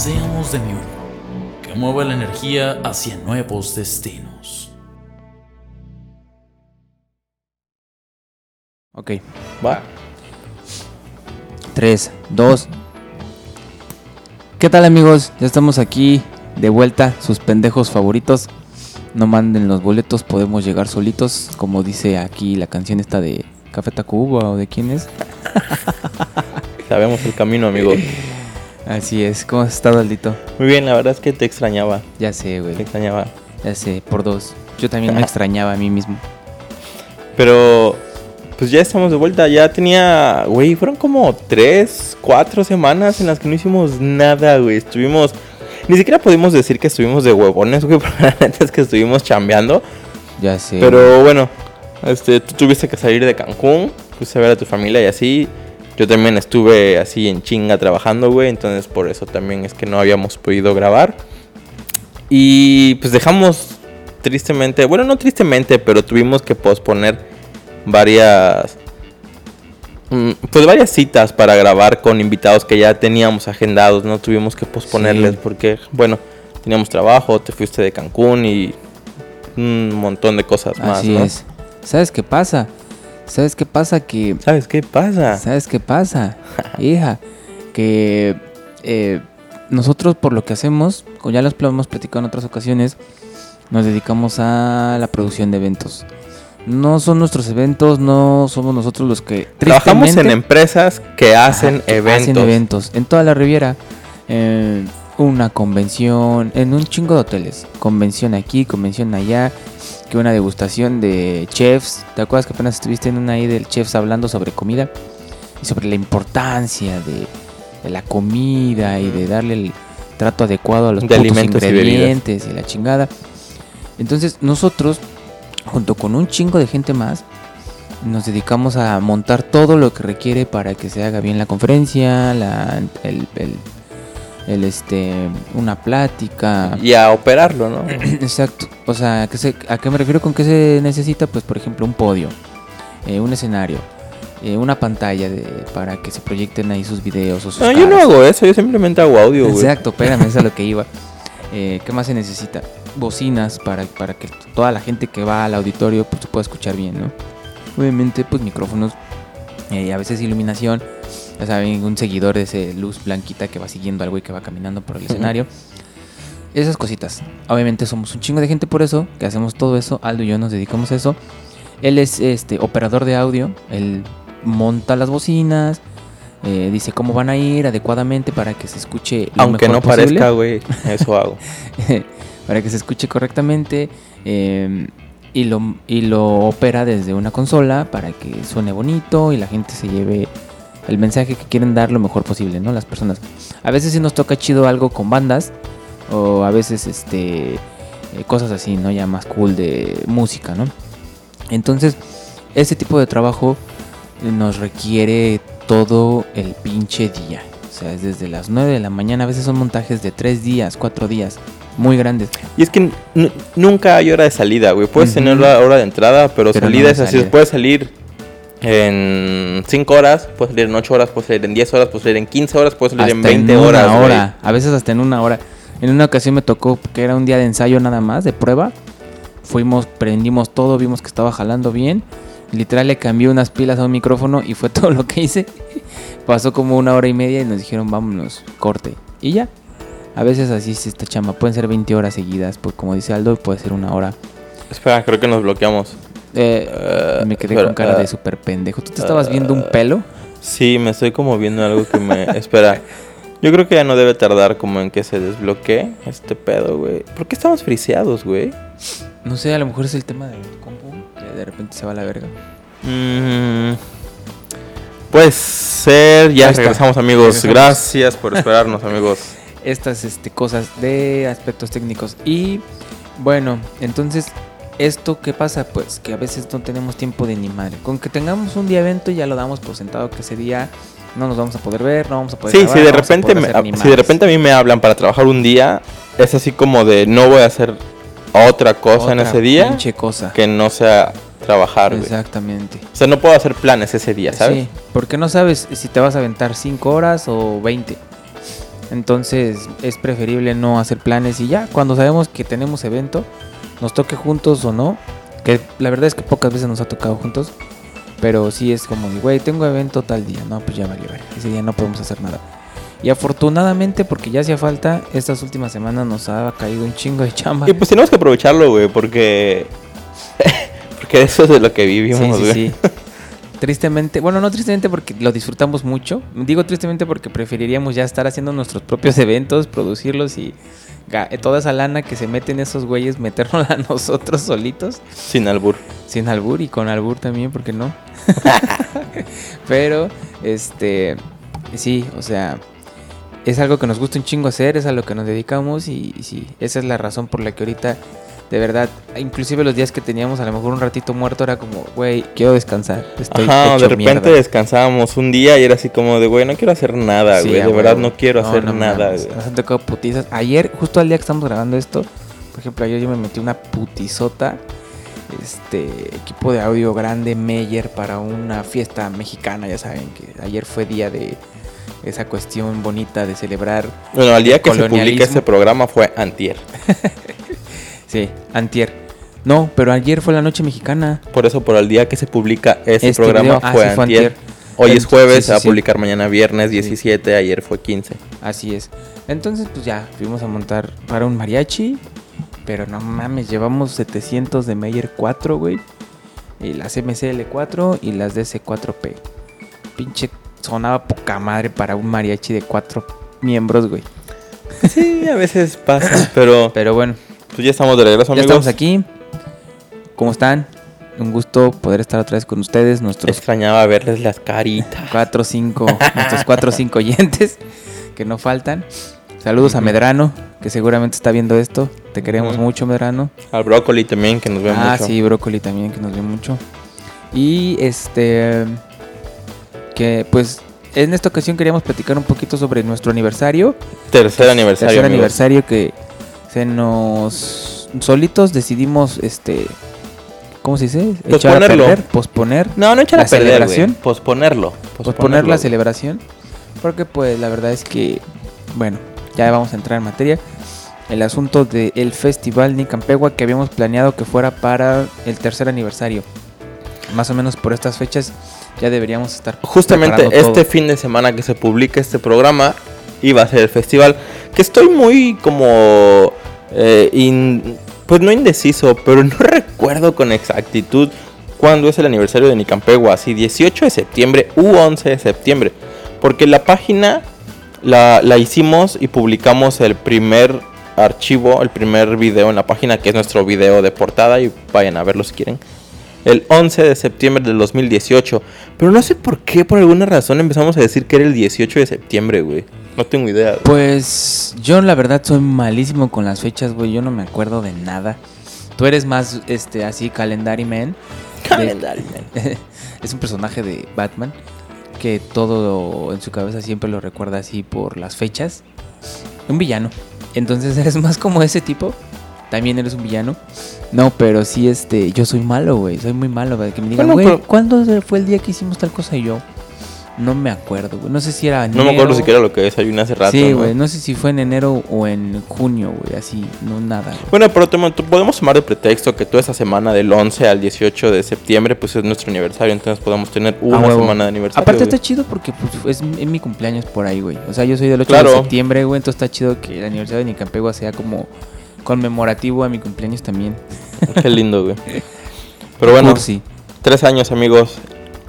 Seamos de mi uno, que mueva la energía hacia nuevos destinos. Ok, va. 3, 2. ¿Qué tal amigos? Ya estamos aquí de vuelta, sus pendejos favoritos. No manden los boletos, podemos llegar solitos, como dice aquí la canción esta de Café Tacuba o de quién es. Sabemos el camino, amigo. Así es, ¿cómo has estado, Aldito? Muy bien, la verdad es que te extrañaba. Ya sé, güey. Te extrañaba. Ya sé, por dos. Yo también me extrañaba a mí mismo. Pero, pues ya estamos de vuelta. Ya tenía, güey, fueron como tres, cuatro semanas en las que no hicimos nada, güey. Estuvimos, ni siquiera pudimos decir que estuvimos de huevones, güey, pero la neta es que estuvimos chambeando. Ya sé. Pero bueno, este, tú tuviste que salir de Cancún, fuiste a ver a tu familia y así. Yo también estuve así en chinga trabajando, güey. Entonces por eso también es que no habíamos podido grabar. Y pues dejamos tristemente, bueno, no tristemente, pero tuvimos que posponer varias, mm, pues varias citas para grabar con invitados que ya teníamos agendados, no tuvimos que posponerles Sí. porque, bueno, teníamos trabajo, te fuiste de Cancún y un montón de cosas más, Así ¿no? es. ¿Sabes qué pasa? ¿Sabes qué pasa? Que ¿Sabes qué pasa? ¿Sabes qué pasa? Hija, que eh, nosotros por lo que hacemos, como ya los hemos platicado en otras ocasiones, nos dedicamos a la producción de eventos. No son nuestros eventos, no somos nosotros los que... Trabajamos en empresas que hacen ajá, que eventos. Hacen eventos. En toda la Riviera. eh, una convención, en un chingo de hoteles. Convención aquí, convención allá. Que una degustación de chefs. ¿Te acuerdas que apenas estuviste en una ahí del chefs hablando sobre comida? Y sobre la importancia de, de la comida y de darle el trato adecuado a los De y ingredientes y la chingada. Entonces nosotros, junto con un chingo de gente más, nos dedicamos a montar todo lo que requiere para que se haga bien la conferencia, la, el, el- el, este, una plática. Y a operarlo, ¿no? Exacto. O sea, ¿qué se- ¿a qué me refiero con qué se necesita? Pues, por ejemplo, un podio, eh, un escenario, eh, una pantalla de, para que se proyecten ahí sus videos o sus No, yo no hago eso, yo simplemente hago audio, güey. Exacto, espérame, es a lo que iba. Eh, ¿Qué más se necesita? Bocinas para, para que toda la gente que va al auditorio pues, se pueda escuchar bien, ¿no? Obviamente, pues micrófonos, eh, a veces iluminación, ya saben, un seguidor de ese luz blanquita que va siguiendo al güey que va caminando por el escenario. Esas cositas. Obviamente somos un chingo de gente por eso, que hacemos todo eso. Aldo y yo nos dedicamos a eso. Él es este operador de audio, él monta las bocinas, eh, dice cómo van a ir adecuadamente para que se escuche lo Aunque mejor no posible, parezca, güey, eso hago. para que se escuche correctamente eh, y lo y lo opera desde una consola para que suene bonito y la gente se lleve el mensaje que quieren dar lo mejor posible, ¿no? Las personas. A veces sí nos toca chido algo con bandas o a veces este eh, cosas así, ¿no? Ya más cool de música, ¿no? Entonces, ese tipo de trabajo nos requiere todo el pinche día. O sea, es desde las 9 de la mañana. A veces son montajes de 3 días, 4 días. Muy grandes. Y es que nunca hay hora de salida, güey. Puedes tener la hora de entrada, pero, salida es así. Puedes salir en 5 horas, puedes salir en 8 horas, puedes salir en 10 horas, puedes salir en 15 horas, puedes salir en Hasta 20 una horas, hora. A veces hasta en una hora. En una ocasión me tocó que era un día de ensayo nada más, de prueba. Fuimos, prendimos todo, vimos que estaba jalando bien. Literal le cambié unas pilas a un micrófono y fue todo lo que hice. Pasó como una hora y media y nos dijeron vámonos, corte. Y ya. A veces así es esta chamba. Pueden ser 20 horas seguidas, pues como dice Aldo, puede ser una hora. Espera, creo que nos bloqueamos. Eh, Eh, me quedé espera, con cara eh, de súper pendejo. ¿Tú te estabas viendo un pelo? Sí, me estoy como viendo algo que me... Espera. Yo creo que ya no debe tardar como en que se desbloquee este pedo, güey. ¿Por qué estamos friseados, güey? No sé, a lo mejor es el tema del compu. Que de repente se va a la verga. Mm, puede ser. Ya regresamos, amigos. Regresamos. Gracias por esperarnos, amigos. estas este, cosas de aspectos técnicos. Y bueno, entonces, ¿esto qué pasa? Pues que a veces no tenemos tiempo de ni madre. Con que tengamos un día evento ya lo damos por sentado que ese día no nos vamos a poder ver, no vamos a poder Sí, grabar, si de no a repente me- ni si de repente a mí me hablan para trabajar un día, es así como de no voy a hacer otra cosa en ese día pinche cosa. que no sea trabajar. Exactamente. O sea, no puedo hacer planes ese día, ¿sabes? Sí, porque no sabes si te vas a aventar 5 horas o 20. Entonces es preferible no hacer planes y ya, cuando sabemos que tenemos evento, nos toque juntos o no, que la verdad es que pocas veces nos ha tocado juntos, pero sí es como, de, güey, tengo evento tal día, no, pues ya vale, ver, ese día no podemos hacer nada. Y afortunadamente, porque ya hacía falta, estas últimas semanas nos ha caído un chingo de chamba. Y pues tenemos que aprovecharlo, güey, porque. porque eso es de lo que Sí, vivimos, sí, güey. sí. Tristemente, bueno, no tristemente porque lo disfrutamos mucho. Digo tristemente porque preferiríamos ya estar haciendo nuestros propios eventos, producirlos y toda esa lana que se meten esos güeyes, meternos a nosotros solitos, Sin albur. sin albur y con albur también, porque no? Pero, este, sí, o sea, es algo que nos gusta un chingo hacer, es a lo que nos dedicamos y, y sí, esa es la razón por la que ahorita, de verdad, inclusive los días que teníamos a lo mejor un ratito muerto era como, güey, quiero descansar, estoy Ajá, hecho de repente mierda". descansábamos un día y era así como de, güey, no quiero hacer nada, güey. de verdad no quiero hacer no nada, güey. Nos han tocado putizas. Ayer, justo al día que estamos grabando esto, por ejemplo, ayer yo me metí una putizota. Este equipo de audio grande Meyer para una fiesta mexicana, ya saben que ayer fue día de esa cuestión bonita de celebrar. Bueno, al día que se publica este programa fue antier. Sí, antier. No, pero ayer fue la noche mexicana. Por eso, por el día que se publica Este programa video- ah, fue, sí, fue antier. antier. Hoy es jueves, sí, se va a sí. publicar mañana viernes 17, ayer fue 15. Así es. Entonces, pues ya, fuimos a montar para un mariachi. Pero no mames, llevamos 700 de Meyer 4, güey. Y las MCL4 y las DC4P. Pinche sonaba poca madre para un mariachi de 4 miembros, güey. Sí, a veces pasa, pero Pero bueno, pues ya estamos de regreso, ya amigos. estamos aquí. ¿Cómo están? Un gusto poder estar otra vez con ustedes, nuestros Extrañaba verles las caritas. 4 o 5, nuestros 4 o 5 oyentes que no faltan. Saludos a Medrano, que seguramente está viendo esto. Te queremos mucho, Medrano. Al brócoli también, que nos ve ah, mucho. sí, Brócoli también, que nos ve mucho. Y este. Que pues en esta ocasión queríamos platicar un poquito sobre nuestro aniversario. Tercer aniversario. tercer amigos. aniversario que se nos. Solitos decidimos, este. ¿Cómo se dice? Echar a Posponerlo. perder, posponer. No, no echar ¿La a perder, celebración? Posponerlo. posponer la celebración. Porque pues la verdad es que, bueno, ya vamos a entrar en materia. El asunto del festival Nicampegua que habíamos planeado que fuera para el tercer aniversario. Más o menos por estas fechas ya deberíamos estar Justamente este todo. fin de semana que se publica este programa iba a ser el festival. Que estoy muy como... eh, in- pues no indeciso, pero no recuerdo con exactitud cuándo es el aniversario de Nicampegua. Si 18 de septiembre u 11 de septiembre. Porque la página la, la hicimos y publicamos el primer archivo, el primer video en la página, que es nuestro video de portada. Y vayan a verlo si quieren. El 11 de septiembre del 2018. Pero no sé por qué, por alguna razón empezamos a decir que era el 18 de septiembre, güey. No tengo idea. güey. Pues yo la verdad soy malísimo con las fechas, güey. Yo no me acuerdo de nada. Tú eres más este así calendary man. Calendario, man. es un personaje de Batman que todo en su cabeza siempre lo recuerda así por las fechas. Un villano. Entonces eres más como ese tipo. También eres un villano. No, pero sí, este, yo soy malo, güey. Soy muy malo, güey. Que me digan, Bueno, güey, pero- ¿cuándo fue el día que hicimos tal cosa? Y yo, no me acuerdo, güey. No sé si era No me acuerdo enero. siquiera lo que desayuné hace rato. Sí, güey. No sé si fue en enero o en junio, güey. Así, no nada. güey. Bueno, pero podemos tomar de pretexto que toda esa semana del 11 al 18 de septiembre pues es nuestro aniversario, entonces podemos tener una Ah, huevo. semana de aniversario. Aparte güey. está chido porque pues, es, es mi cumpleaños por ahí, güey. O sea, yo soy del 8 Claro. de septiembre, güey. Entonces está chido que el aniversario de Nicampegua sea como conmemorativo a mi cumpleaños también. Qué lindo, güey. Pero bueno, Cursi. tres años, amigos.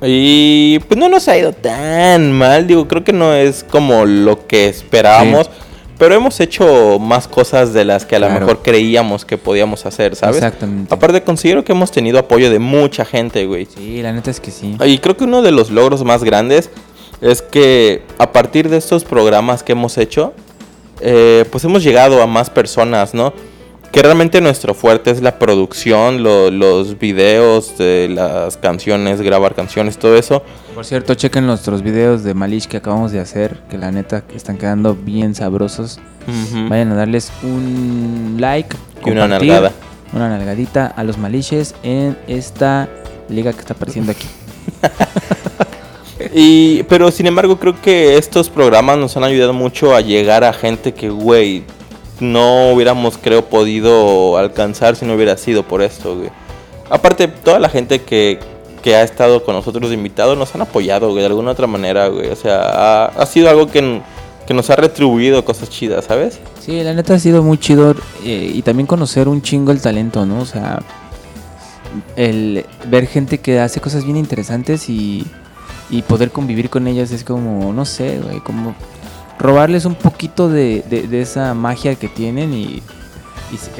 Y pues no nos ha ido tan mal, digo, creo que no es como lo que esperábamos. Pero hemos hecho más cosas de las que a lo mejor creíamos que podíamos hacer, ¿sabes? Exactamente. Aparte, considero que hemos tenido apoyo de mucha gente, güey. Sí, la neta es que sí. Y creo que uno de los logros más grandes es que a partir de estos programas que hemos hecho, eh, pues hemos llegado a más personas, ¿no? Que realmente nuestro fuerte es la producción, lo- los videos, de las canciones, grabar canciones, todo eso. Por cierto, chequen nuestros videos de Malish que acabamos de hacer, que la neta están quedando bien sabrosos. Vayan a darles un like Y una nalgada. Una nalgadita a los Malishes en esta liga que está apareciendo aquí. Y, pero sin embargo creo que estos programas nos han ayudado mucho a llegar a gente que, güey, no hubiéramos, creo, podido alcanzar si no hubiera sido por esto, güey. Aparte, toda la gente que, que ha estado con nosotros de invitados nos han apoyado, güey, de alguna otra manera, güey. O sea, ha, sido algo que, que nos ha retribuido cosas chidas, ¿sabes? Sí, la neta ha sido muy chido eh, y también conocer un chingo el talento, ¿no? O sea, el ver gente que hace cosas bien interesantes y, y poder convivir con ellas es como, no sé, güey, como robarles un poquito de, de- de esa magia que tienen y,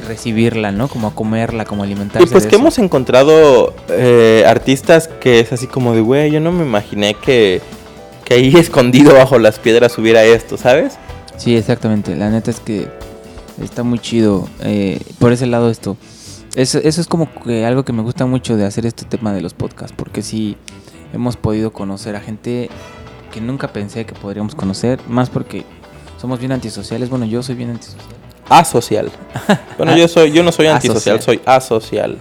recibirla, ¿no? Como a comerla, como alimentarse. Y pues de que eso. hemos encontrado eh, artistas que es así como de, güey, yo no me imaginé que, que ahí escondido bajo las piedras hubiera esto, ¿sabes? Sí, exactamente. La neta es que está muy chido eh, por ese lado esto. Eso, eso es como que algo que me gusta mucho de hacer este tema de los podcasts, porque sí hemos podido conocer a gente que nunca pensé que podríamos conocer, más porque somos bien antisociales. Bueno, yo soy bien antisocial. Asocial. Bueno, yo soy, yo no soy antisocial, Asocial. soy asocial.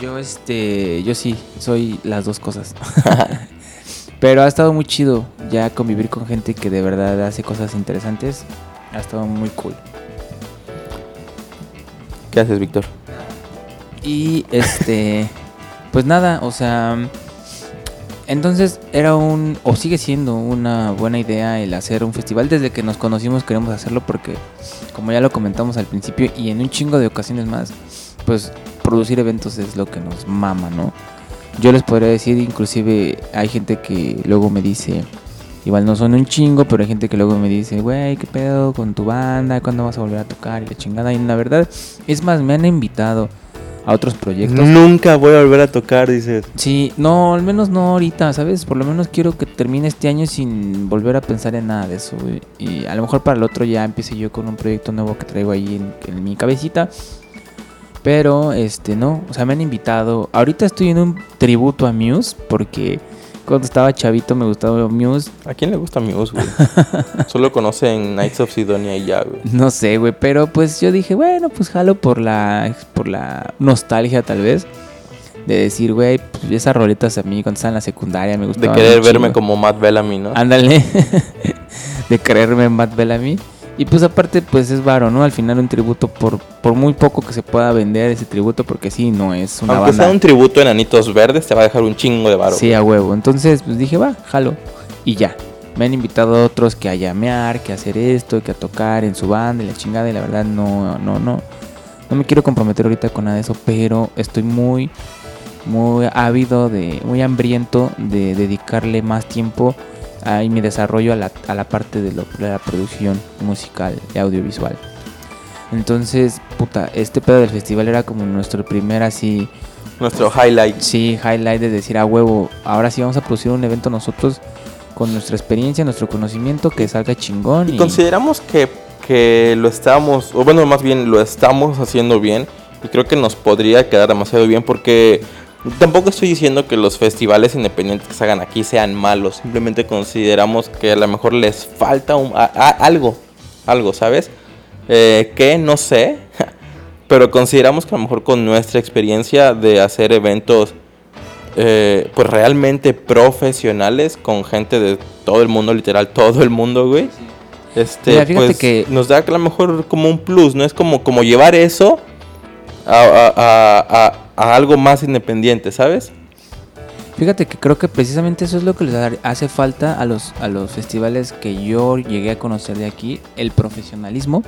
Yo este, yo sí, soy las dos cosas. Pero ha estado muy chido ya convivir con gente que de verdad hace cosas interesantes. Ha estado muy cool. ¿Qué haces, Víctor? Y este, pues nada, o sea, entonces era un, o sigue siendo una buena idea el hacer un festival. Desde que nos conocimos queremos hacerlo porque, como ya lo comentamos al principio y en un chingo de ocasiones más, pues producir eventos es lo que nos mama, ¿no? Yo les podría decir, inclusive hay gente que luego me dice, igual no son un chingo, pero hay gente que luego me dice, güey, ¿qué pedo con tu banda? ¿Cuándo vas a volver a tocar? Y la chingada. Y la verdad, es más, me han invitado a otros proyectos. Nunca voy a volver a tocar, dices. Sí, no, al menos no ahorita, ¿sabes? Por lo menos quiero que termine este año sin volver a pensar en nada de eso. Y a lo mejor para el otro ya empiece yo con un proyecto nuevo que traigo ahí en, en mi cabecita. Pero, este, no, o sea, me han invitado. Ahorita estoy en un tributo a Muse porque cuando estaba chavito me gustaba Muse. ¿A quién le gusta Muse, güey? Solo conocen Knights of Sidonia y ya, güey. No sé, güey, pero pues yo dije, bueno, pues jalo por la, por la nostalgia tal vez. De decir, güey, pues esas roletas a mí cuando estaba en la secundaria me De gustaban. querer un verme como Matt Bellamy, ¿no? Ándale. de creerme Matt Bellamy. Y pues aparte, pues es varo, ¿no? Al final un tributo por, por muy poco que se pueda vender ese tributo, porque sí, no es una Aunque banda. sea un tributo en Anitos Verdes, te va a dejar un chingo de varo. Sí, a huevo. Entonces, pues dije, va, jalo. Y ya. Me han invitado otros que a llamear, que a hacer esto, que a tocar en su banda y la chingada. Y la verdad, no, no, no. No me quiero comprometer ahorita con nada de eso, pero estoy muy, muy ávido, de, muy hambriento de dedicarle más tiempo a y mi desarrollo a la, a la parte de, lo- de la producción musical y audiovisual. Entonces, puta, este pedo del festival era como nuestro primer así Nuestro highlight. Sí, highlight de decir a huevo, ahora sí vamos a producir un evento nosotros con nuestra experiencia, nuestro conocimiento, que salga chingón. Y Y, consideramos que, que lo estamos, o bueno, más bien lo estamos haciendo bien. Y creo que nos podría quedar demasiado bien porque tampoco estoy diciendo que los festivales independientes que se hagan aquí sean malos. Simplemente consideramos que a lo mejor les falta un- a- a- algo, algo, ¿sabes? Eh, que no sé, pero consideramos que a lo mejor con nuestra experiencia de hacer eventos eh, pues realmente profesionales con gente de todo el mundo, literal, todo el mundo, güey. Este, Mira, pues que- nos da a lo mejor como un plus, ¿no? Es como, como llevar eso a, a- a- a- algo más independiente, ¿sabes? fíjate que creo que precisamente eso es lo que les ha- hace falta a los, a los festivales que yo llegué a conocer de aquí, el profesionalismo.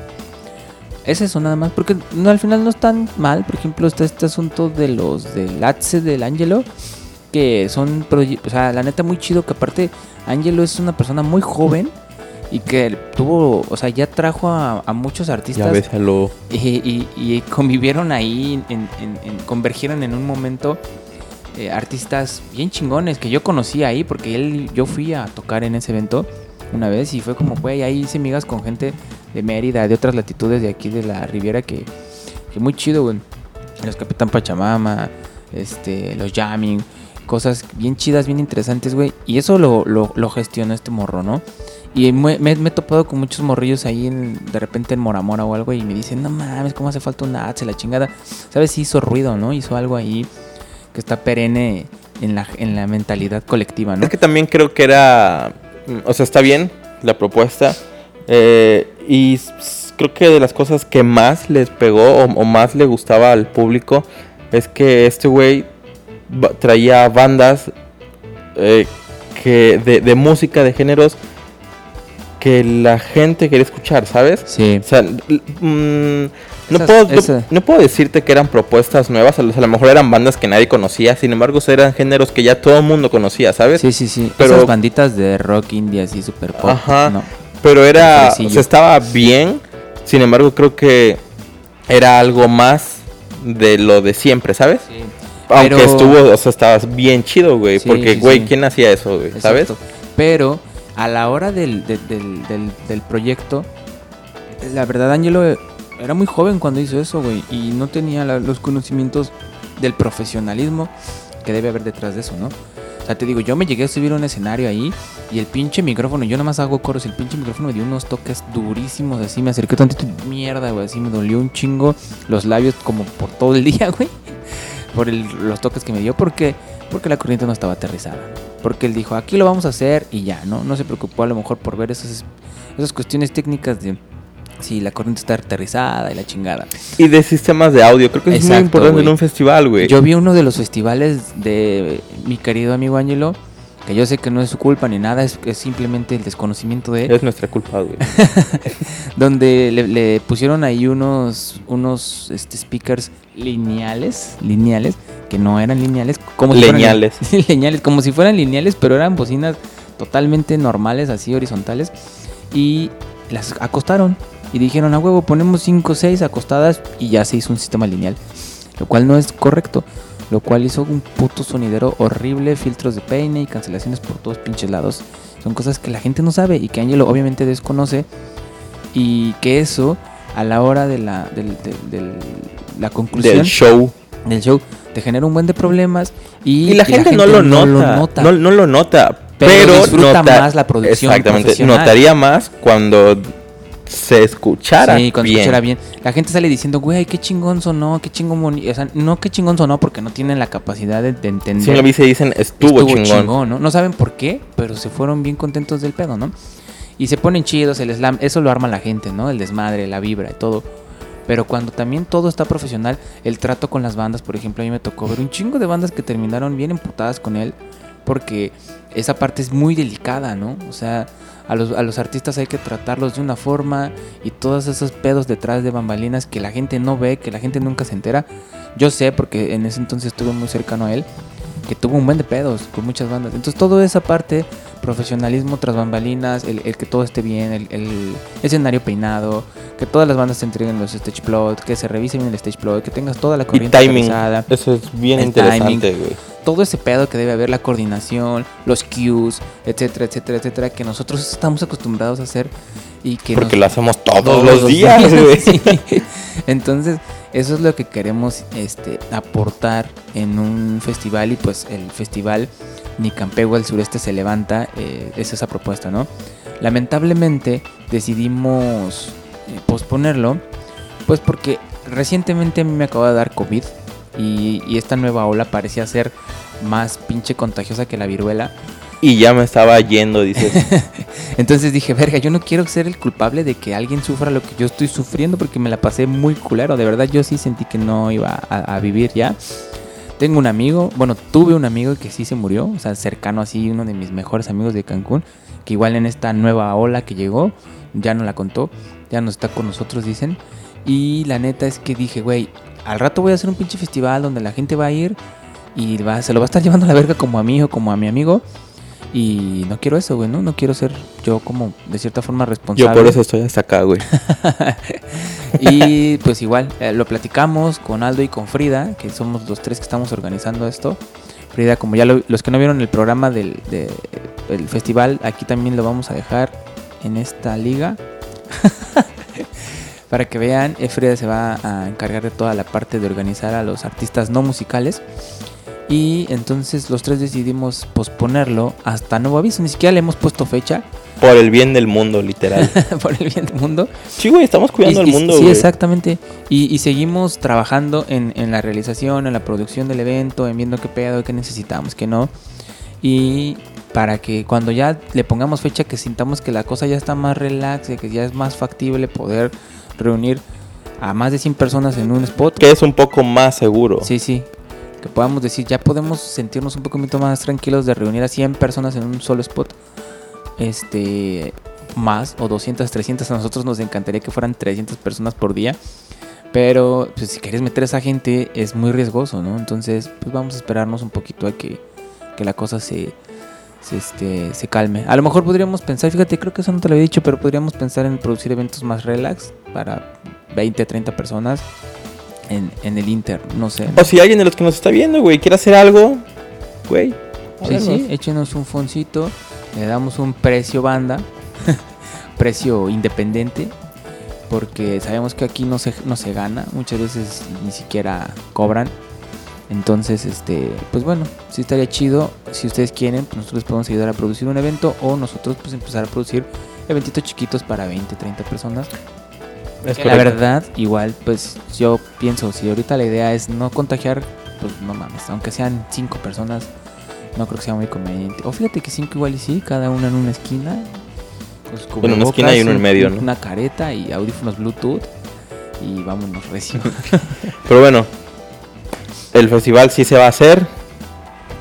Es eso nada más, porque no, al final no es tan mal. Por ejemplo, está este asunto de los del ATSE del Angelo, que son, o sea, la neta muy chido, que aparte Angelo es una persona muy joven y que tuvo, o sea, ya trajo a, a muchos artistas bésalo. y, y- y convivieron ahí, en, en- en- convergieron en un momento eh, artistas bien chingones que yo conocí ahí, porque él, yo fui a tocar en ese evento una vez y fue como, güey, ahí hice migas con gente de Mérida, de otras latitudes de aquí de la Riviera que, que muy chido, güey. Los Capitán Pachamama, este, los jamming, cosas bien chidas, bien interesantes, güey. Y eso lo, lo, lo gestionó este morro, ¿no? Y me, he topado con muchos morrillos ahí en- de repente en Moramora o algo y me dicen, no mames, ¿cómo hace falta un ATS, la chingada? ¿Sabes? Sí hizo ruido, ¿no? Hizo algo ahí que está perenne en la, en la mentalidad colectiva, ¿no? Es que también creo que era. mm, O sea, está bien la propuesta. eh, y creo que de las cosas que más les pegó o, o más le gustaba al público es que este güey traía bandas eh, que de, de música de géneros que la gente quería escuchar, ¿sabes? Sí. O sea, mm, no, Esas- puedo, no- puedo decirte que eran propuestas nuevas, a lo mejor eran bandas que nadie conocía, sin embargo eran géneros que ya todo el mundo conocía, ¿sabes? Sí, sí, sí. Pero- Esas banditas de rock indie así super pop. Ajá. ¿no? Pero era, o sea, estaba bien, sin embargo creo que era algo más de lo de siempre, ¿sabes? Aunque Pero- estuvo, o sea, estabas bien chido, güey, Sí, porque, sí, güey, sí. ¿quién hacía eso, güey? ¿Sabes? Pero a la hora del, del, del, del- proyecto, la verdad, Angelo era muy joven cuando hizo eso, güey, y no tenía la- los conocimientos del profesionalismo que debe haber detrás de eso, ¿no? O sea, te digo, yo me llegué a subir a un escenario ahí y el pinche micrófono, yo nada más hago coros, el pinche micrófono me dio unos toques durísimos, así me acerqué tantito, mierda, güey, así me dolió un chingo los labios como por todo el día, güey, por el- los toques que me dio, porque porque la corriente no estaba aterrizada. Porque él dijo, aquí lo vamos a hacer y ya, ¿no? No se preocupó a lo mejor por ver esas, esas cuestiones técnicas de si la corriente está aterrizada y la chingada. Y de sistemas de audio, creo que es muy Exacto, importante en un festival, güey. Yo vi uno de los festivales de mi querido amigo Ángelo, que yo sé que no es su culpa ni nada, es, es simplemente el desconocimiento de él, Es nuestra culpa, güey. donde le, le pusieron ahí unos, unos este, speakers lineales, lineales, que no eran lineales, como si fueran- lineales, como si fueran lineales, pero eran bocinas totalmente normales, así horizontales. Y las acostaron. Y dijeron, a huevo, ponemos 5 o 6 acostadas y ya se hizo un sistema lineal. Lo cual no es correcto. Lo cual hizo un puto sonidero horrible, filtros de peine y cancelaciones por todos pinches lados. Son cosas que la gente no sabe y que Angelo obviamente desconoce. Y que eso, a la hora de la, del- del- del- la conclusión Del show. del show, te genera un buen de problemas. Y, Y la, gente, no, lo, nota, No, no lo nota. Pero Pero, disfruta nota- más la producción Exactamente. Notaría más cuando se escuchara. Sí, cuando bien. escuchara bien. La gente sale diciendo, güey, qué chingón sonó, qué chingón boni-". O sea, no qué chingón sonó porque no tienen la capacidad de, de entender. Si lo vi, se dicen, estuvo, chingón. ¿no? No saben por qué, pero se fueron bien contentos del pedo, ¿no? Y se ponen chidos, el slam, eso lo arma la gente, ¿no? El desmadre, la vibra y todo. Pero cuando también todo está profesional, el trato con las bandas, por ejemplo, a mí me tocó ver un chingo de bandas que terminaron bien emputadas con él, porque esa parte es muy delicada, ¿no? O sea, a los, a los artistas hay que tratarlos de una forma y todos esos pedos detrás de bambalinas que la gente no ve, que la gente nunca se entera. Yo sé, porque en ese entonces estuve muy cercano a él, que tuvo un buen de pedos con muchas bandas. Entonces, toda esa parte, profesionalismo tras bambalinas, el, el que todo esté bien, el, el escenario peinado, que todas las bandas te entreguen los stage plot, que se revise bien el stage plot, que tengas toda la Y corriente timing. aterrizada, Eso es bien El interesante, güey. Todo ese pedo que debe haber, la coordinación, los cues, etcétera, etcétera, etcétera, que nosotros estamos acostumbrados a hacer y que Porque nos- lo hacemos todos, los días, güey. Sí. Entonces, eso es lo que queremos este, aportar en un festival y pues el festival Nicampegua al sureste se levanta, eh, es esa propuesta, ¿no? Lamentablemente decidimos eh, posponerlo, pues porque recientemente a mí me acaba de dar COVID y, y esta nueva ola parecía ser más pinche contagiosa que la viruela. Y ya me estaba yendo, dices. Entonces dije, verga, yo no quiero ser el culpable de que alguien sufra lo que yo estoy sufriendo porque me la pasé muy culero. De verdad, yo sí sentí que no iba a, a vivir ya. Tengo un amigo, bueno, tuve un amigo que sí se murió, o sea, cercano así, uno de mis mejores amigos de Cancún, que igual en esta nueva ola que llegó, ya no la contó, ya no está con nosotros, dicen. Y la neta es que dije, güey, al rato voy a hacer un pinche festival donde la gente va a ir y va, se lo va a estar llevando a la verga como a mí o como a mi amigo. Y no quiero eso, güey, ¿no? No quiero ser yo como de cierta forma responsable. Yo por eso estoy hasta acá, güey. Y pues igual, eh, lo platicamos con Aldo y con Frida, que somos los tres que estamos organizando esto. Frida, como ya lo- los que no vieron el programa del, de- el festival, aquí también lo vamos a dejar en esta liga. Para que vean, Efreda se va a encargar de toda la parte de organizar a los artistas no musicales. Y entonces los tres decidimos posponerlo hasta nuevo aviso. Ni siquiera le hemos puesto fecha Por el bien del mundo, literal. por el bien del mundo. sí, güey, estamos cuidando Y- el y- mundo, Sí, exactamente. Y, y seguimos trabajando en, en la realización, en la producción del evento, en viendo qué pedo, qué necesitamos, qué no. Y para que cuando ya le pongamos fecha, que sintamos que la cosa ya está más relax, que ya es más factible poder reunir a más de 100 personas en un spot. Que es un poco más seguro. Sí, sí. Que podamos decir, ya podemos sentirnos un poquito más tranquilos de reunir a 100 personas en un solo spot. Este, más, o 200, 300. A nosotros nos encantaría que fueran 300 personas por día. Pero, pues, si quieres meter a esa gente, es muy riesgoso, ¿no? Entonces, pues vamos a esperarnos un poquito a que, que la cosa se, se, este, se calme. A lo mejor podríamos pensar, fíjate, creo que eso no te lo había dicho, pero podríamos pensar en producir eventos más relax para 20, 30 personas en, en el Inter, no sé. O si alguien de los que nos está viendo, güey, quiere hacer algo, güey. Sí, sí, échenos un foncito, le damos un precio banda, precio independiente, porque sabemos que aquí no se, no se gana, muchas veces ni siquiera cobran. Entonces, este, pues bueno, sí estaría chido. Si ustedes quieren, pues nosotros les podemos ayudar a producir un evento o nosotros pues empezar a producir eventitos chiquitos para 20, 30 personas. Es La verdad, igual, pues yo pienso, si ahorita la idea es no contagiar, pues no mames, aunque sean cinco personas, no creo que sea muy conveniente. O fíjate que cinco igual y sí, cada una en una esquina. pues, En una esquina y uno en medio, ¿no? Una careta y audífonos Bluetooth y vámonos recio. Pero bueno, el festival sí se va a hacer.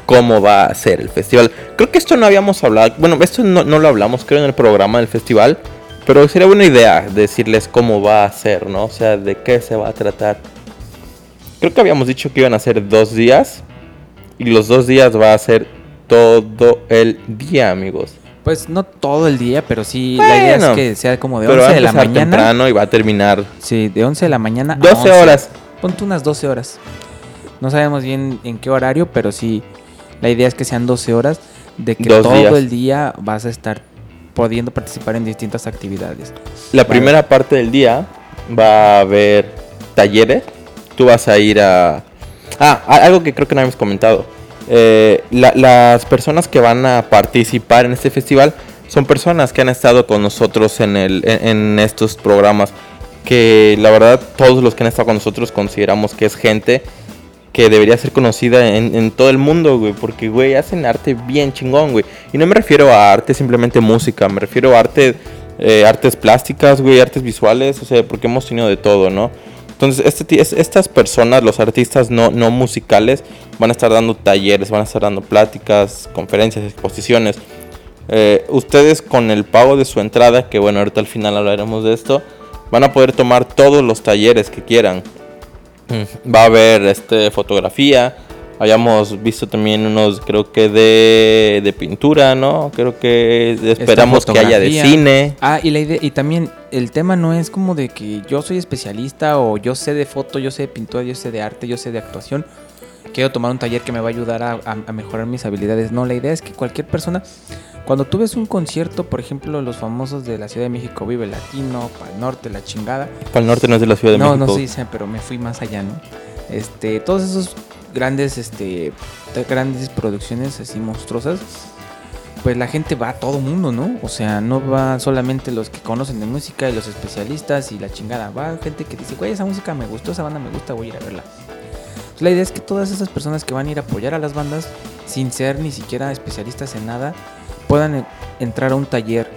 ¿Cómo va a ser el festival? Creo que esto no habíamos hablado. Bueno, esto no, no lo hablamos, creo, en el programa del festival. Pero sería buena idea decirles cómo va a ser, ¿no? O sea, de qué se va a tratar. Creo que habíamos dicho que iban a ser dos días. Y los dos días va a ser todo el día, amigos. pues no todo el día, pero sí, la idea es que sea como de Pero va 11 a de la mañana. temprano y va a terminar Sí, de 11 de la mañana a 12 11. horas. Ponte unas 12 horas. No sabemos bien en qué horario, pero sí, la idea es que sean 12 horas de que Dos todo días. el día vas a estar pudiendo participar en distintas actividades. La Vale. primera parte del día va a haber talleres. Tú vas a ir a... Ah, algo que creo que no habíamos comentado. Eh, la- las personas que van a participar en este festival son personas que han estado con nosotros en, el, en, en estos programas. Que la verdad todos los que han estado con nosotros consideramos que es gente que debería ser conocida en, en todo el mundo, güey. Porque, güey, hacen arte bien chingón, güey. Y no me refiero a arte simplemente música, me refiero a arte, eh, artes plásticas, güey, artes visuales, o sea, porque hemos tenido de todo, ¿no? Entonces, este, estas personas, los artistas no, no musicales, van a estar dando talleres, van a estar dando pláticas, conferencias, exposiciones. Eh, ustedes con el pago de su entrada, que bueno, ahorita al final hablaremos de esto, van a poder tomar todos los talleres que quieran. Va a haber este fotografía. Habíamos visto también unos, creo que de, de pintura, ¿no? Creo que esperamos que haya de cine. Ah, y la idea, y también el tema no es como de que yo soy especialista o yo sé de foto, yo sé de pintura, yo sé de arte, yo sé de actuación. Quiero tomar un taller que me va a ayudar a, a- a mejorar mis habilidades. No, la idea es que cualquier persona, cuando tú ves un concierto, por ejemplo, los famosos de la Ciudad de México, Vive Latino, Pal Norte, La Chingada, Para el norte no es de la Ciudad de no, México. no sé, sí, pero me fui más allá, ¿no? Este, todos esos grandes, este, grandes producciones así monstruosas, pues la gente va a todo mundo, ¿no? O sea, no va solamente los que conocen de música y los especialistas y la chingada, va gente que dice, güey, esa música me gustó, esa banda me gusta, voy a ir a verla. Pues la idea es que todas esas personas que van a ir a apoyar a las bandas, sin ser ni siquiera especialistas en nada, puedan entrar a un taller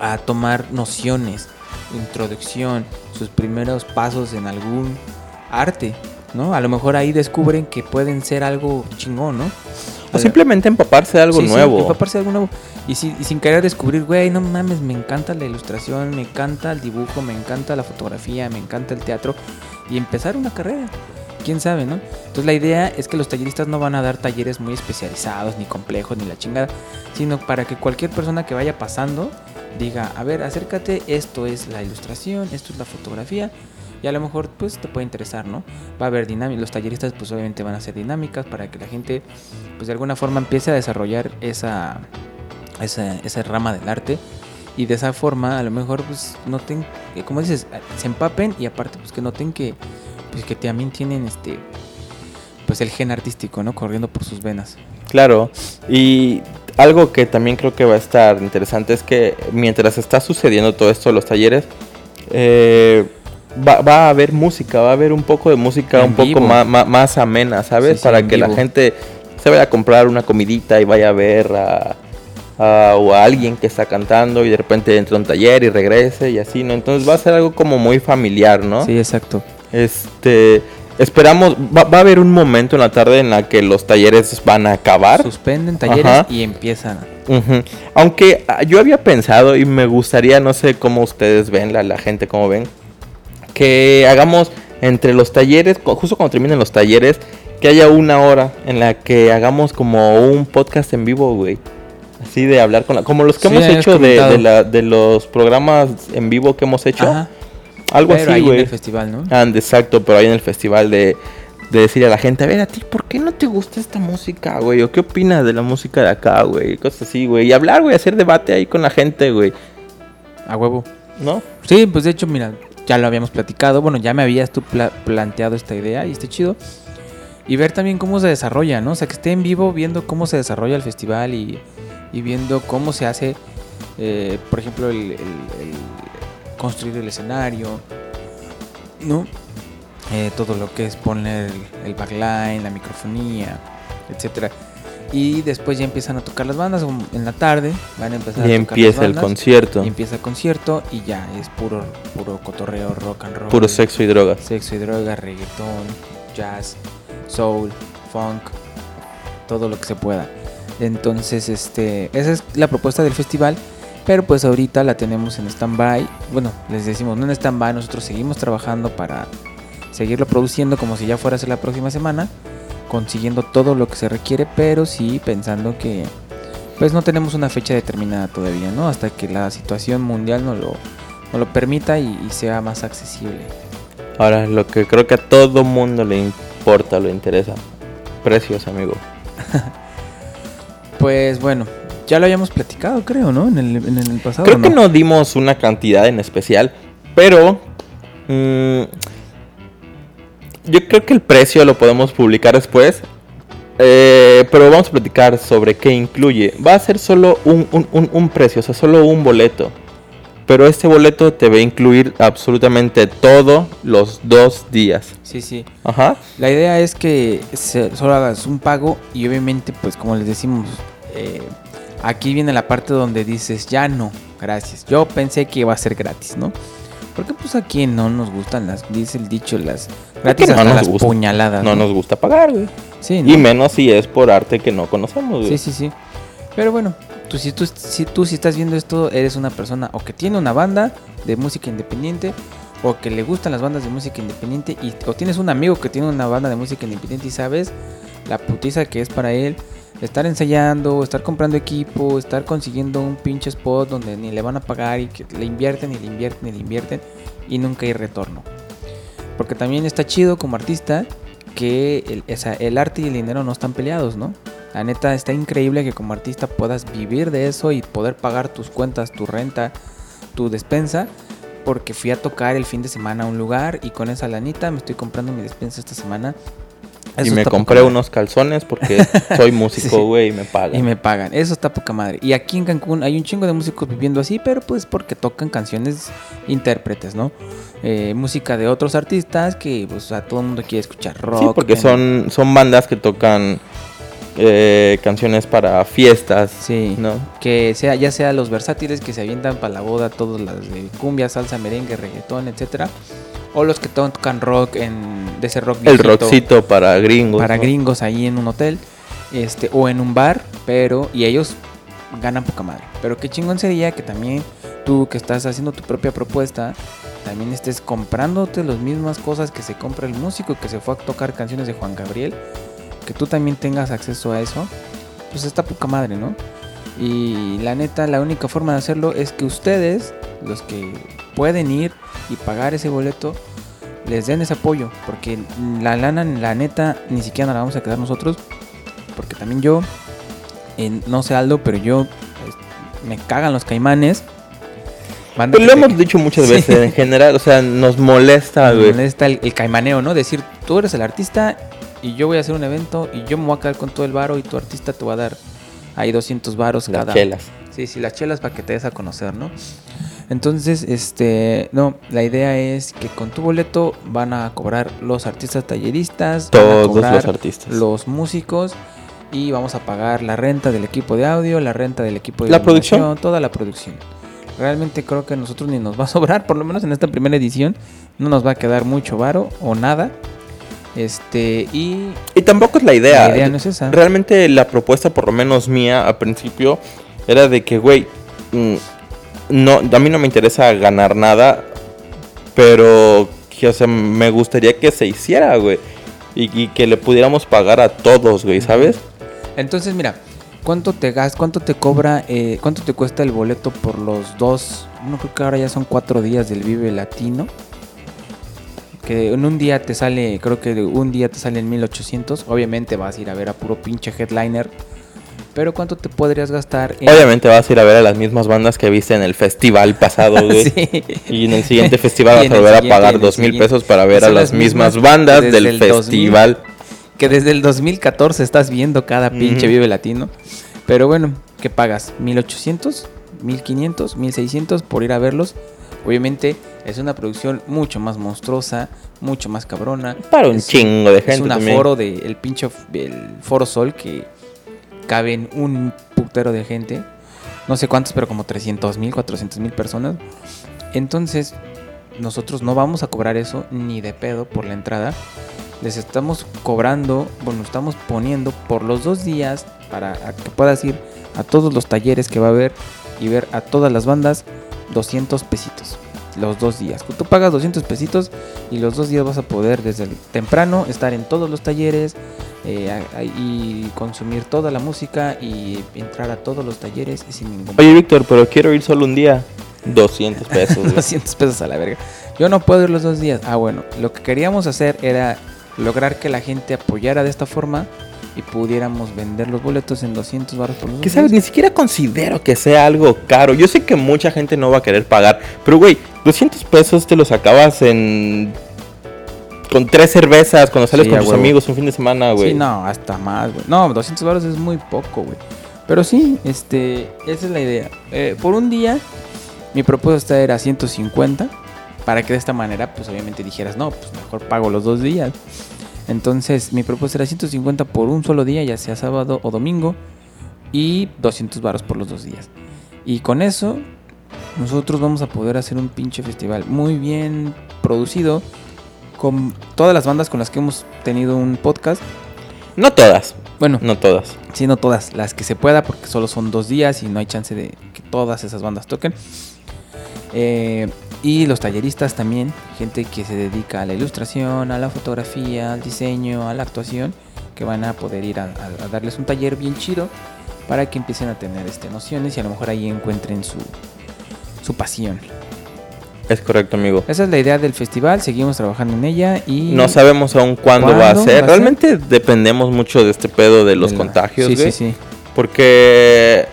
a tomar nociones, introducción, sus primeros pasos en algún arte, ¿no? A lo mejor ahí descubren que pueden ser algo chingón, ¿no? O simplemente empaparse de algo Sí, sí, nuevo. empaparse de algo nuevo. Y, si- y sin querer descubrir, güey, no mames, me encanta la ilustración, me encanta el dibujo, me encanta la fotografía, me encanta el teatro. Y empezar una carrera. Quién sabe, ¿no? Entonces la idea es que los talleristas no van a dar talleres muy especializados, ni complejos, ni la chingada. Sino para que cualquier persona que vaya pasando diga, a ver, acércate, esto es la ilustración, esto es la fotografía. Y a lo mejor pues te puede interesar, ¿no? Va a haber dinámicas, los talleristas pues obviamente van a hacer dinámicas para que la gente pues de alguna forma empiece a desarrollar esa, esa, esa rama del arte y de esa forma a lo mejor pues noten, eh, como dices, se empapen y aparte pues que noten que pues que también tienen este pues el gen artístico, ¿no? Corriendo por sus venas. Claro, y algo que también creo que va a estar interesante es que mientras está sucediendo todo esto, los talleres, eh, va, va a haber música, va a haber un poco de música En un poco más, más, más amena, ¿sabes? Sí, sí, Para que la gente se vaya a comprar una comidita y vaya a ver a, a- o a alguien que está cantando y de repente entre a un taller y regrese y así, ¿no? Entonces va a ser algo como muy familiar, ¿no? Sí, exacto. Este, esperamos, va, va a haber un momento en la tarde en la que los talleres van a acabar. Suspenden talleres Ajá. y empiezan. Aunque ah, yo había pensado y me gustaría, no sé cómo ustedes ven, la, la gente cómo ven, que hagamos entre los talleres, justo cuando terminen los talleres, que haya una hora en la que hagamos como un podcast en vivo, güey. Así de hablar con la... Como los que Sí, hemos hecho de, de, la- de los programas en vivo que hemos hecho. Ajá. Algo Pero así, ahí en güey. el festival, ¿no? Ande, exacto, pero ahí en el festival de, de decir a la gente, a ver, a ti, ¿por qué no te gusta esta música, güey? ¿O qué opinas de la música de acá, güey? Cosas así, güey. Y hablar, güey, hacer debate ahí con la gente, güey. A huevo. ¿No? Sí, pues de hecho, mira, ya lo habíamos platicado. Bueno, ya me habías tú pla- planteado esta idea y está chido. Y ver también cómo se desarrolla, ¿no? O sea, que esté en vivo viendo cómo se desarrolla el festival y, y viendo cómo se hace, eh, por ejemplo, el, el- el construir el escenario, ¿no? Eh, todo lo que es poner el, backline, la microfonía, etcétera. Y después ya empiezan a tocar las bandas um, en la tarde, van a empezar Y a tocar empieza las el concierto. Y empieza el concierto y ya es puro, puro cotorreo, rock and roll. Puro sexo y drogas. Sexo y droga, reggaetón, jazz, soul, funk, todo lo que se pueda. Entonces, este, esa es la propuesta del festival. Pero pues ahorita la tenemos en stand-by. Bueno, les decimos, no en stand-by, nosotros seguimos trabajando para seguirlo produciendo como si ya fuera a ser la próxima semana. Consiguiendo todo lo que se requiere, pero sí pensando que pues no tenemos una fecha determinada todavía, ¿no? Hasta que la situación mundial nos lo, nos lo permita y, y sea más accesible. Ahora, lo que creo que a todo mundo le importa, le interesa. Precios, amigo. Pues bueno, ya lo habíamos platicado, creo, ¿no? En el, en el pasado. Creo ¿o que no dimos una cantidad en especial, pero mm, yo creo que el precio lo podemos publicar después. Eh, pero vamos a platicar sobre qué incluye. Va a ser solo un, un- un- un precio, o sea, solo un boleto. Pero este boleto te va a incluir absolutamente todo los dos días. Sí, sí. Ajá. La idea es que solo hagas un pago y obviamente, pues como les decimos, eh, aquí viene la parte donde dices, ya no, gracias. Yo pensé que iba a ser gratis, ¿no? Porque pues aquí no nos gustan las, dice el dicho, las gratis no hasta nos las gusta? puñaladas. No nos gusta pagar, güey. Sí, ¿no? Y menos si es por arte que no conocemos, güey. Sí, sí, sí. Pero bueno, tú si, tú, si tú si estás viendo esto, eres una persona o que tiene una banda de música independiente o que le gustan las bandas de música independiente y, o tienes un amigo que tiene una banda de música independiente y sabes la putiza que es para él estar ensayando, estar comprando equipo, estar consiguiendo un pinche spot donde ni le van a pagar y que le invierten y le invierten y le invierten y nunca hay retorno. Porque también está chido como artista que el, esa- el arte y el dinero no están peleados, ¿no? La neta está increíble que como artista puedas vivir de eso y poder pagar tus cuentas, tu renta, tu despensa. Porque fui a tocar el fin de semana a un lugar y con esa lanita me estoy comprando mi despensa esta semana. Y me compré unos calzones porque soy músico, Sí. güey, y me pagan. Y me pagan. Eso está poca madre. Y aquí en Cancún hay un chingo de músicos viviendo así, pero pues porque tocan canciones intérpretes, ¿no? Eh, música de otros artistas que pues a todo el mundo quiere escuchar rock. Sí, porque son, son bandas que tocan eh, canciones para fiestas, Sí. ¿no? Que sea, ya sea los versátiles que se avientan para la boda, todos las de cumbia, salsa, merengue, reggaetón, etcétera. O los que tocan rock en. de ese rock El viejito rockcito para gringos. Para ¿no? gringos ahí en un hotel. Este, o en un bar, pero. Y ellos ganan poca madre. Pero qué chingón sería que también tú que estás haciendo tu propia propuesta. También estés comprándote las mismas cosas que se compra el músico que se fue a tocar canciones de Juan Gabriel. Que tú también tengas acceso a eso. Pues está poca madre, ¿no? Y la neta, la única forma de hacerlo es que ustedes, los que pueden ir y pagar ese boleto, les den ese apoyo. Porque la lana, la neta, ni siquiera nos la vamos a quedar nosotros. Porque también yo, eh, no sé Aldo, pero yo eh, me cagan los caimanes. Banda Pues que lo te- hemos dicho muchas Sí. veces, en general, o sea, nos molesta, güey. molesta el, el caimaneo, ¿no? Decir, tú eres el artista y yo voy a hacer un evento y yo me voy a quedar con todo el varo y tu artista te va a dar ahí 200 varos Las cada. chelas. Sí, sí, las chelas para que te des a conocer, ¿no? Entonces, este, no, la idea es que con tu boleto van a cobrar los artistas talleristas, van a Todos los artistas. los músicos y vamos a pagar la renta del equipo de audio, la renta del equipo de ¿La producción? toda la producción. Realmente creo que a nosotros ni nos va a sobrar, por lo menos en esta primera edición, no nos va a quedar mucho varo o nada. Este, y Y tampoco es la idea. la idea no es esa. Realmente la propuesta, por lo menos mía, al principio, era de que, güey, mm, no, a mí no me interesa ganar nada, pero, o sea, me gustaría que se hiciera, güey. Y, y que le pudiéramos pagar a todos, güey, ¿sabes? Entonces, mira, ¿cuánto te gas, cuánto te cobra, eh, cuánto te cuesta el boleto por los dos? No creo que ahora ya son cuatro días del Vive Latino. Que en un día te sale, creo que un día te sale en 1800. Obviamente vas a ir a ver a puro pinche headliner. Pero ¿cuánto te podrías gastar en... Obviamente vas a ir a ver a las mismas bandas que viste en el festival pasado, güey. Sí. Y en el siguiente festival vas a volver a pagar dos mil pesos para ver a las mismas mismas bandas del el 2000. festival. Que desde el 2014 estás viendo cada pinche. Vive Latino. Pero bueno, ¿qué pagas? ¿1800? ¿1500? ¿1600 por ir a verlos? Obviamente es una producción mucho más monstruosa, mucho más cabrona. Para un Es- chingo de Es gente un también. aforo del pinche el Foro Sol que caben un putero de gente. No sé cuántos, pero como 300 mil, 400 mil personas. Entonces, nosotros no vamos a cobrar eso ni de pedo por la entrada. Les estamos cobrando, bueno, estamos poniendo por los dos días para que puedas ir a todos los talleres que va a haber y ver a todas las bandas 200 pesitos. Los dos días. Tú pagas 200 pesitos y los dos días vas a poder desde temprano estar en todos los talleres eh, a- a- y consumir toda la música y entrar a todos los talleres sin ningún Oye, Víctor, pero quiero ir solo un día. 200 pesos, güey. 200 pesos a la verga. Yo no puedo ir los dos días. Ah, bueno, lo que queríamos hacer era lograr que la gente apoyara de esta forma y pudiéramos vender los boletos en 200 baros por los Que sabes, ni siquiera considero que sea algo caro. Yo sé que mucha gente no va a querer pagar, pero güey, 200 pesos te los acabas en con tres cervezas cuando sales Sí, con tus huevo. amigos un fin de semana, güey. Sí, no, hasta más, güey. No, 200 baros es muy poco, güey. Pero sí, este, esa es la idea. Eh, por un día, mi propuesta era 150. Para que de esta manera, pues obviamente dijeras, no, pues mejor pago los dos días. Entonces, mi propuesta era 150 por un solo día, ya sea sábado o domingo. Y 200 baros por los dos días. Y con eso, nosotros vamos a poder hacer un pinche festival muy bien producido. Con todas las bandas con las que hemos tenido un podcast. No todas, Bueno, no todas. Sí, no todas, las que se pueda, porque solo son dos días y no hay chance de que todas esas bandas toquen. Eh, y los talleristas también, gente que se dedica a la ilustración, a la fotografía, al diseño, a la actuación, que van a poder ir a, a- a darles un taller bien chido para que empiecen a tener este, nociones y a lo mejor ahí encuentren su, su pasión. Es correcto, amigo. Esa es la idea del festival, seguimos trabajando en ella y... No sabemos aún cuándo, va a ¿Cuándo ser. va a ser? Realmente dependemos mucho de este pedo de los de la- contagios, Sí, güey. sí, sí. Porque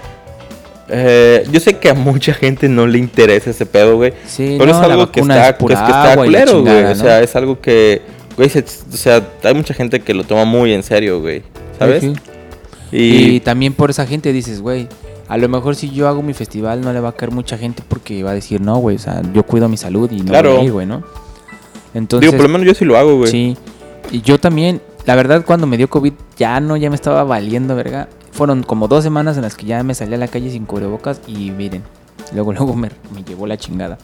eh, yo sé que a mucha gente no le interesa ese pedo, güey. Sí, Pero no, es algo que está, es que es que está culero, güey. O ¿no? sea, es algo que, güey, se- o sea, hay mucha gente que lo toma muy en serio, güey. ¿Sabes? Sí, sí. Y, Y también por esa gente dices, güey, a lo mejor si yo hago mi festival no le va a caer mucha gente porque va a decir, no, güey, o sea, yo cuido mi salud y no Claro. güey, ¿no? Entonces, digo, por lo menos yo sí lo hago, güey. sí. Y yo también, la verdad, cuando me dio COVID, ya no, ya me estaba valiendo, verga. Fueron como dos semanas en las que ya me salí a la calle sin cubrebocas y miren, luego, luego me, me llevó la chingada.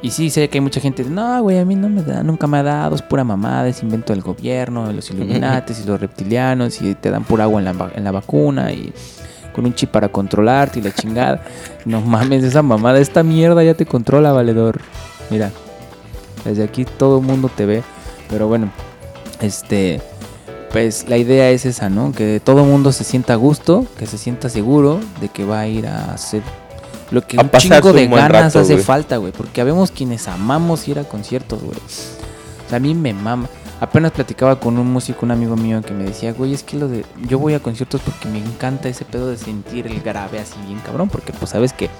Y sí, sé que hay mucha gente, no, güey, a mí no me da, nunca me ha dado, es pura mamada, es invento del gobierno, de los iluminates y los reptilianos, y te dan pura agua en la, en la vacuna y con un chip para controlarte y la chingada. No mames, esa mamada, esta mierda ya te controla, valedor. Mira, desde aquí todo el mundo te ve, pero bueno, este, pues la idea es esa, ¿no? Que todo el mundo se sienta a gusto, que se sienta seguro de que va a ir a hacer lo que A un chingo de un ganas rato, hace falta, güey. Porque habemos quienes amamos ir a conciertos, güey. O sea, a mí me mama. Apenas platicaba con un músico, un amigo mío, que me decía, güey, es que lo de. Yo voy a conciertos porque me encanta ese pedo de sentir el grave así bien cabrón. Porque, pues, sabes que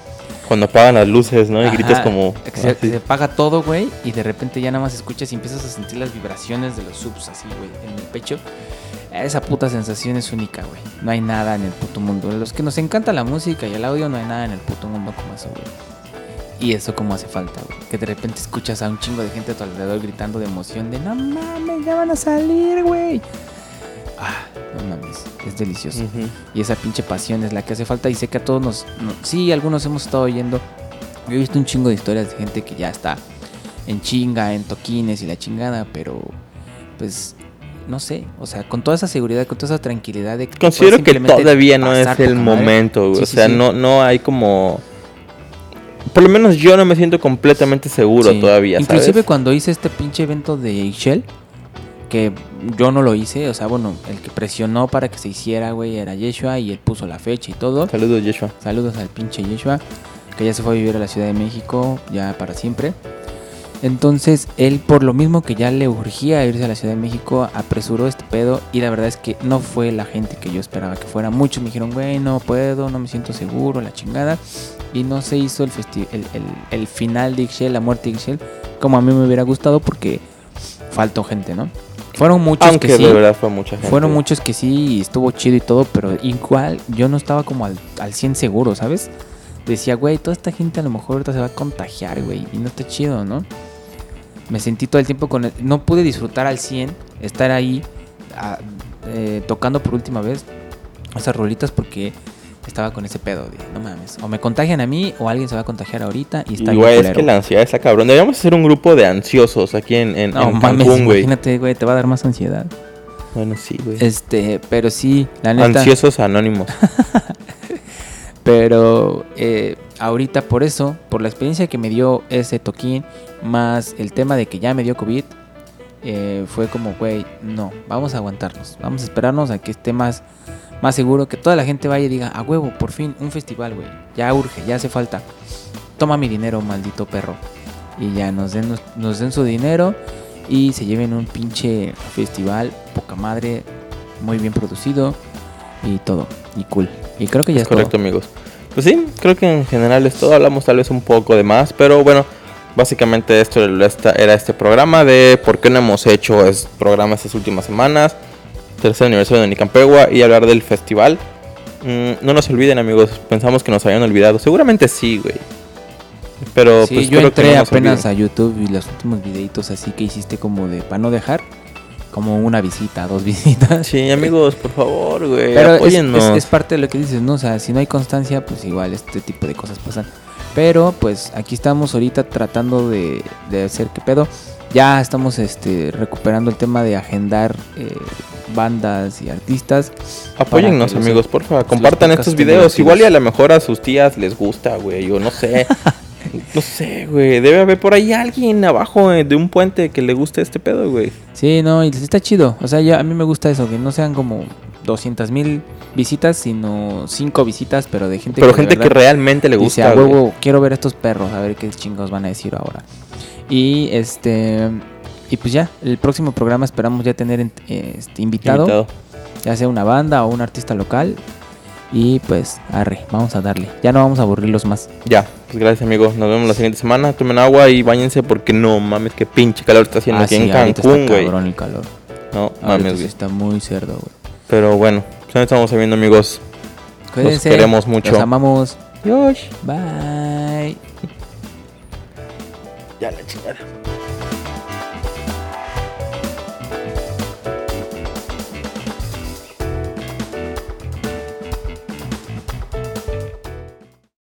Cuando apagan las luces, ¿no? Y gritas como... que se, se apaga todo, güey, y de repente ya nada más escuchas y empiezas a sentir las vibraciones de los subs así, güey, en el pecho. Esa puta sensación es única, güey. No hay nada en el puto mundo. Los que nos encanta la música y el audio, no hay nada en el puto mundo como eso, güey. Y eso como hace falta, güey. Que de repente escuchas a un chingo de gente a tu alrededor gritando de emoción de no mames, ya van a salir, güey. Ah, no mames, es delicioso. Y esa pinche pasión es la que hace falta. Y sé que a todos nos. no- sí, algunos hemos estado oyendo. Yo he visto un chingo de historias de gente que ya está en chinga, en toquines y la chingada, pero pues no sé. O sea, con toda esa seguridad, con toda esa tranquilidad de que Considero que todavía no es el momento, güey. Sí, o sí, sea, sí. No, no hay como... Por lo menos yo no me siento completamente seguro Sí. todavía, Inclusive ¿sabes? cuando hice este pinche evento de Ixchel, que yo no lo hice, o sea, bueno, el que presionó para que se hiciera, güey, era Yeshua y él puso la fecha y todo. Saludos, Yeshua. Saludos al pinche Yeshua, que ya se fue a vivir a la Ciudad de México ya para siempre. Entonces, él por lo mismo que ya le urgía irse a la Ciudad de México, apresuró este pedo y la verdad es que no fue la gente que yo esperaba que fuera. Muchos me dijeron, güey, no puedo, no me siento seguro, la chingada. Y no se hizo el, el, el- el final de Ixchel, la muerte de Ixchel, como a mí me hubiera gustado porque faltó gente, ¿no? Fueron muchos Aunque que sí. de verdad fue mucha gente. Fueron muchos que sí, y estuvo chido y todo, pero igual yo no estaba como al, al 100 seguro, ¿sabes? Decía, güey, toda esta gente a lo mejor ahorita se va a contagiar, güey, y no está chido, ¿no? Me sentí todo el tiempo con... el- no pude disfrutar al 100, estar ahí ah, eh, tocando por última vez esas rolitas porque estaba con ese pedo de, no mames, o me contagian a mí o alguien se va a contagiar ahorita y está Y güey, es que la ansiedad está cabrón. Deberíamos hacer un grupo de ansiosos aquí en, en, No en mames, Cancún, güey. imagínate, güey, te va a dar más ansiedad. Bueno, sí, güey. Este, pero sí, la neta... Ansiosos anónimos. Pero eh, ahorita por eso, por la experiencia que me dio ese toquín, más el tema de que ya me dio COVID, eh, fue como, güey, no, vamos a aguantarnos, vamos a esperarnos a que esté más, más seguro, que toda la gente vaya y diga, a huevo, por fin, un festival, güey, ya urge, ya hace falta. Toma mi dinero, maldito perro. Y ya nos den, nos, nos den su dinero y se lleven un pinche festival, poca madre, muy bien producido y todo, y cool. Y creo que ya Es es todo. correcto, amigos. Pues sí, creo que en general es todo. Hablamos tal vez un poco de más, pero bueno, básicamente esto era este programa de por qué no hemos hecho programas estas últimas semanas. Tercer aniversario de Nicampegua y hablar del festival. Mm, no nos olviden, amigos. Pensamos que nos habían olvidado. Seguramente sí, güey. Pero Sí, pues yo que entré no apenas olviden. a YouTube y los últimos videitos así que hiciste como de para no dejar, como una visita, dos visitas. Sí, amigos, por favor, güey. Pero es, es- es parte de lo que dices, ¿no? O sea, si no hay constancia, pues igual este tipo de cosas pasan. Pero pues aquí estamos ahorita tratando de, de hacer qué pedo. Ya estamos este, recuperando el tema de agendar eh, bandas y artistas. Apóyennos, amigos, por favor. los Compartan estos videos. Igual y a lo mejor a sus tías les gusta, güey. O no sé. no sé, güey. Debe haber por ahí alguien abajo eh, de un puente que le guste este pedo, güey. Sí, no, y está chido. O sea, ya, a mí me gusta eso, que no sean como 200 mil visitas, sino 5 visitas, pero de gente Pero que gente que realmente le dice, gusta. a güey. huevo, quiero ver a estos perros, a ver qué chingos van a decir ahora. Y este. Y pues ya, el próximo programa esperamos ya tener en- este, invitado, Invitado. ya sea una banda o un artista local. Y pues, arre, vamos a darle. Ya no vamos a aburrirlos más. Ya, pues gracias, amigos. Nos vemos la siguiente semana. Tomen agua y bañense porque no mames, qué pinche calor está haciendo Ah, aquí sí, en Cancún, güey. cabrón el calor. No mames, güey. está muy cerdo, güey. Pero bueno, pues ya nos estamos viendo, amigos. Cuídense. queremos mucho. Los amamos. Yosh. Bye. Ya la chingada.